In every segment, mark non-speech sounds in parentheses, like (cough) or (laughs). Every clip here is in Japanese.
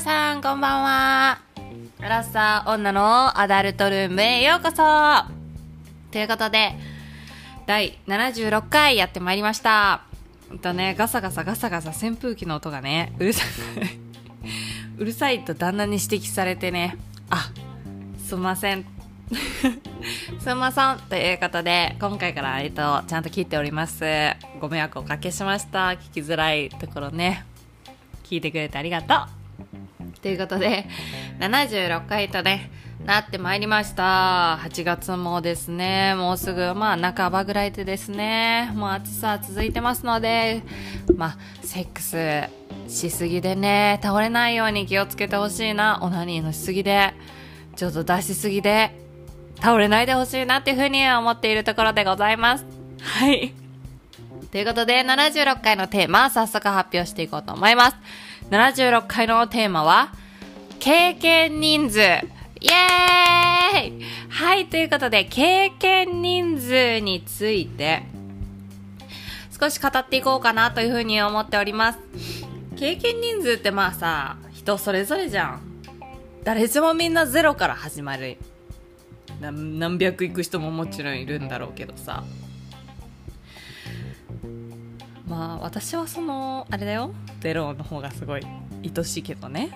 皆さんこんばんは。アラッサー女のアダルトルームへようこそ。ということで第76回やってまいりました。えっとねガサガサガサガサ扇風機の音がねうるさい。うるさいと旦那に指摘されてね。あすんません。(laughs) すんませんということで今回から、えっと、ちゃんと聞いております。ご迷惑をおかけしました。聞きづらいところね。聞いてくれてありがとうということで76回とねなってまいりました。8月もですねもうすぐまあ半ばぐらいでですねもう暑さ続いてますのでまあセックスしすぎでね倒れないように気をつけてほしいなオナニーのしすぎでちょっと出しすぎで倒れないでほしいなっていうふうに思っているところでございます。はい。ということで、76回のテーマ、早速発表していこうと思います。76回のテーマは、経験人数。イエーイはい、ということで、経験人数について、少し語っていこうかなというふうに思っております。経験人数ってまあさ、人それぞれじゃん。誰しもみんなゼロから始まる。何百いく人ももちろんいるんだろうけどさ。まあ私はそのあれだよ。ゼロの方がすごい愛しいけどね。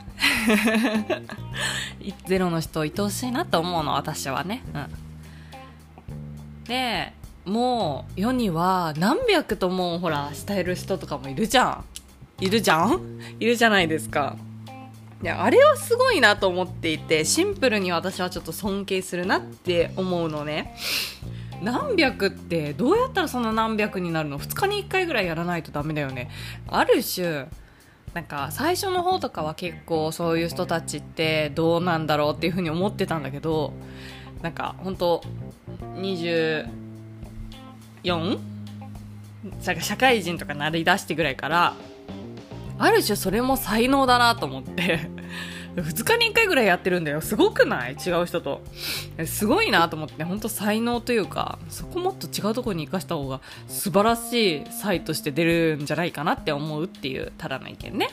(laughs) ゼロの人愛おしいなと思うの私はね。うん。でもう世には何百ともほら慕える人とかもいるじゃん。いるじゃん？いるじゃないですか。いやあれはすごいなと思っていてシンプルに私はちょっと尊敬するなって思うのね何百ってどうやったらそんな何百になるの？2日に1回ぐらいやらないとダメだよね。ある種なんか最初の方とかは結構そういう人たちってどうなんだろうっていうふうに思ってたんだけどなんか本当24社会人とかなりだしてぐらいからある種それも才能だなと思って。2日に1回ぐらいやってるんだよ。すごくない？違う人と。すごいなと思って。本当才能というかそこもっと違うとこに生かした方が素晴らしい才として出るんじゃないかなって思うっていうただの意見ね。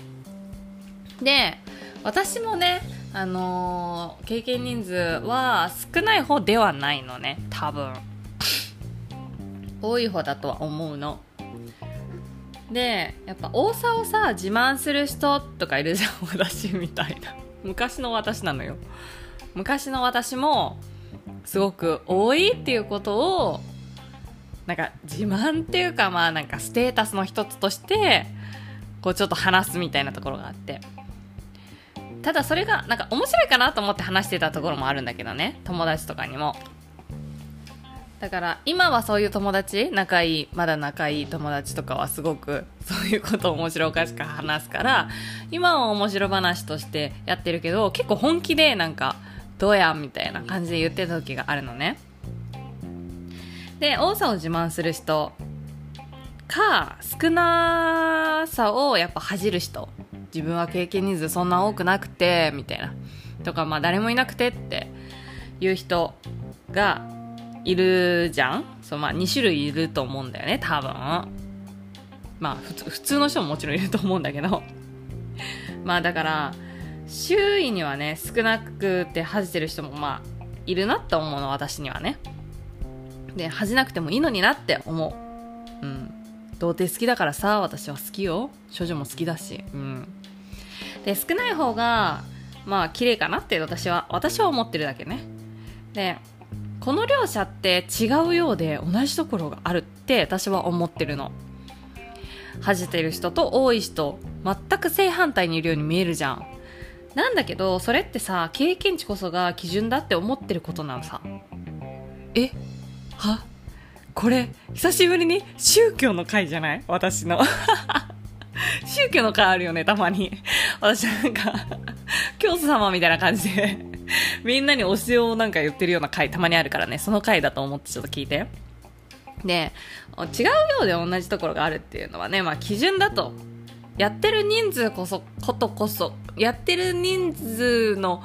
で私もねあのー、経験人数は少ない方ではないのね。多分。多い方だとは思うの。でやっぱ多さをさ自慢する人とかいるじゃん (laughs) 私みたいな。昔の私なのよ。昔の私もすごく多いっていうことをなんか自慢っていうかまあなんかステータスの一つとしてこうちょっと話すみたいなところがあって。ただそれがなんか面白いかなと思って話してたところもあるんだけどね。友達とかにも。だから今はそういう友達仲いいまだ仲いい友達とかはすごくそういうことを面白おかしく話すから今は面白話としてやってるけど結構本気でなんかどうやみたいな感じで言ってた時があるのね。で多さを自慢する人か少なさをやっぱ恥じる人。自分は経験人数そんな多くなくてみたいな。とかまあ誰もいなくてっていう人がいるじゃん。そう、まあ、2種類いると思うんだよね多分。まあ普通の人ももちろんいると思うんだけど。(laughs) まあだから周囲にはね少なくて恥じてる人もまあいるなって思うの私にはね。で恥じなくてもいいのになって思う。うん。童貞好きだからさ私は好きよ。処女も好きだし。うん。で少ない方がまあ綺麗かなって私は私は思ってるだけね。でこの両者って違うようで同じところがあるって私は思ってるの。恥じてる人と多い人全く正反対にいるように見えるじゃん。なんだけどそれってさ経験値こそが基準だって思ってることなのさ。え？は？これ久しぶりに宗教の会じゃない？私の。(laughs) 宗教の会あるよねたまに。私なんか教祖様みたいな感じで。(laughs) みんなに教えをなんか言ってるような回たまにあるからね、その回だと思ってちょっと聞いて。で、違うようで同じところがあるっていうのはね、まあ基準だと。やってる人数こそ、ことこそ、やってる人数の、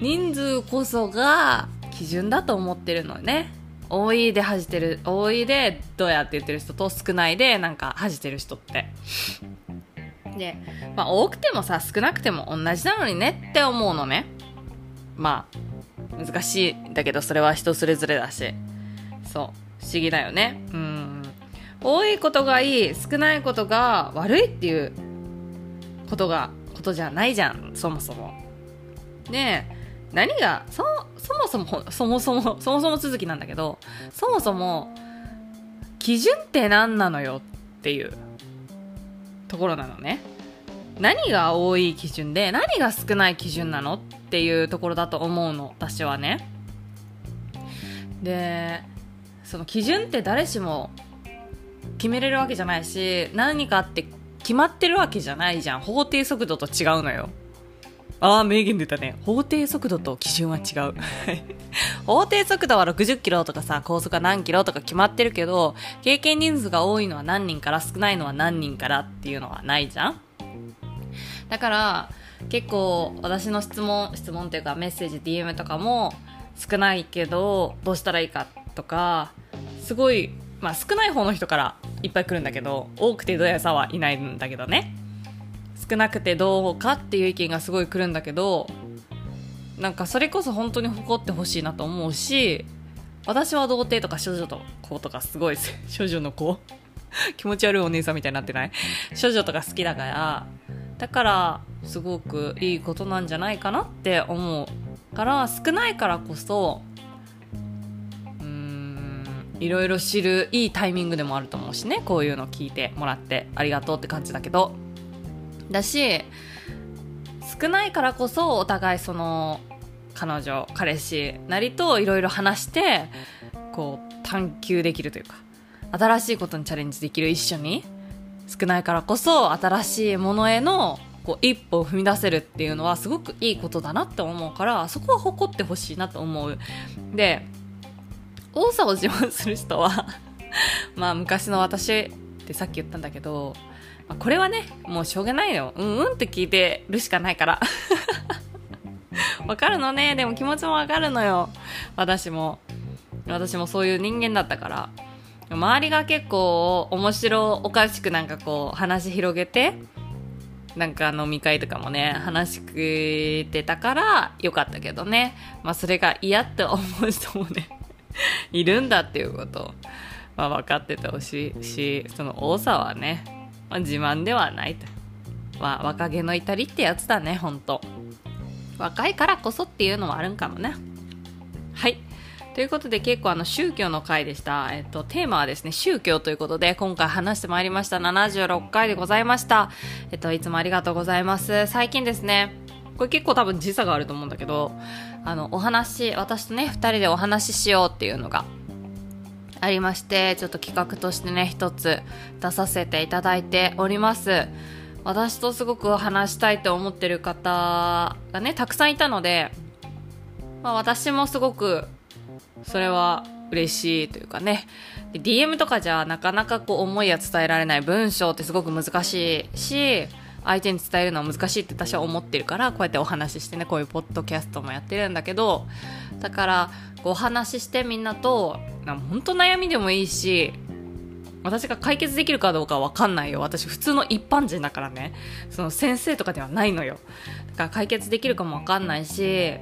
人数こそが基準だと思ってるのね。多いで恥じてる、多いでどうやって言ってる人と少ないでなんか恥じてる人って。で、まあ、多くてもさ少なくても同じなのにねって思うのね。まあ難しいんだけどそれは人それぞれだし。そう不思議だよね。うん。多いことがいい少ないことが悪いっていうことがことじゃないじゃんそもそも。ねえ何がそそもそもそもそもそもそも続きなんだけどそもそも基準って何なのよっていう。ところなのね。何が多い基準で何が少ない基準なのっていうところだと思うの私はね。でその基準って誰しも決めれるわけじゃないし何かって決まってるわけじゃないじゃん。法定速度と違うのよ。ああ名言出たね。法定速度と基準は違う。(laughs) 法定速度は60キロとかさ高速は何キロとか決まってるけど経験人数が多いのは何人から少ないのは何人からっていうのはないじゃん。だから結構私の質問質問っていうかメッセージ DM とかも少ないけどどうしたらいいかとかすごいまあ少ない方の人からいっぱい来るんだけど多くてどやさはいないんだけどね。少なくてどうかっていう意見がすごい来るんだけどなんかそれこそ本当に誇ってほしいなと思うし私は童貞とか少女の子とかすごい (laughs) 少女の子。(laughs) 気持ち悪いお姉さんみたいになってない？少女とか好きだからだからすごくいいことなんじゃないかなって思うから少ないからこそうーんいろいろ知るいいタイミングでもあると思うしねこういうの聞いてもらってありがとうって感じだけど。だし少ないからこそお互いその彼女彼氏なりといろいろ話してこう探求できるというか新しいことにチャレンジできる一緒に少ないからこそ新しいものへのこう一歩を踏み出せるっていうのはすごくいいことだなって思うからそこは誇ってほしいなと思う。で多さを自慢する人は (laughs) まあ昔の私ってさっき言ったんだけどまあ、これはね、もうしょうがないよ。うんうんって聞いてるしかないから。(laughs) わかるのね。でも気持ちもわかるのよ。私も。私もそういう人間だったから。周りが結構面白おかしくなんかこう話広げて、なんか飲み会とかもね、話してたからよかったけどね。まあそれが嫌って思う人もね、(laughs) いるんだっていうこと、まあ分かっててほしいし、その多さはね、まあ、自慢ではないと。まあ、若気の至りってやつだね、ほんと。若いからこそっていうのもあるんかもね。はい。ということで結構あの宗教の回でした。えっと、テーマはですね、宗教ということで今回話してまいりました76回でございました。えっと、いつもありがとうございます。最近ですね、これ結構多分時差があると思うんだけど、あの、お話、私とね、二人でお話ししようっていうのがありましてちょっと企画としてね一つ出させていただいております。私とすごく話したいと思ってる方がねたくさんいたので、まあ、私もすごくそれは嬉しいというかね。DM とかじゃなかなかこう思いや伝えられない文章ってすごく難しいし相手に伝えるのは難しいって私は思ってるからこうやってお話ししてねこういうポッドキャストもやってるんだけどだからお話ししてみんなと本当悩みでもいいし私が解決できるかどうかは分かんないよ。私普通の一般人だからね。その先生とかではないのよ。だから解決できるかも分かんないし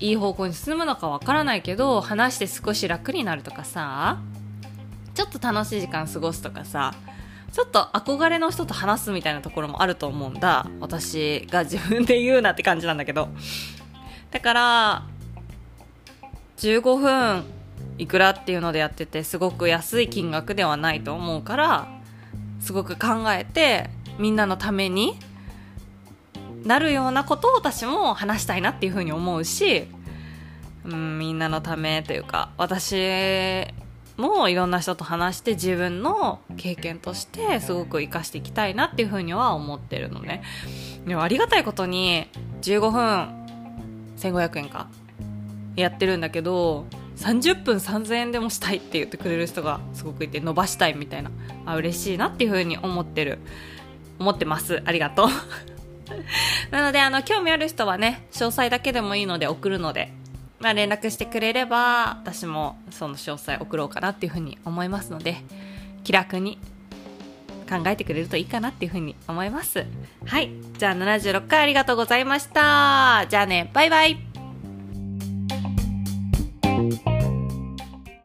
いい方向に進むのか分からないけど話して少し楽になるとかさちょっと楽しい時間過ごすとかさちょっと憧れの人と話すみたいなところもあると思うんだ。私が自分で言うなって感じなんだけど。だから15分いくらっていうのでやっててすごく安い金額ではないと思うからすごく考えてみんなのためになるようなことを私も話したいなっていうふうに思うし、うん、みんなのためというか私もいろんな人と話して自分の経験としてすごく生かしていきたいなっていうふうには思ってるのね。でもありがたいことに15分1500円かやってるんだけど30分3000円でもしたいって言ってくれる人がすごくいて伸ばしたいみたいな。あ嬉しいなっていうふうに思ってる。思ってます。ありがとう。(laughs) なのであの興味ある人はね詳細だけでもいいので送るので。まあ、連絡してくれれば私もその詳細送ろうかなっていうふうに思いますので気楽に考えてくれるといいかなっていうふうに思います。はい。じゃあ76回ありがとうございました。じゃあね。バイバイ。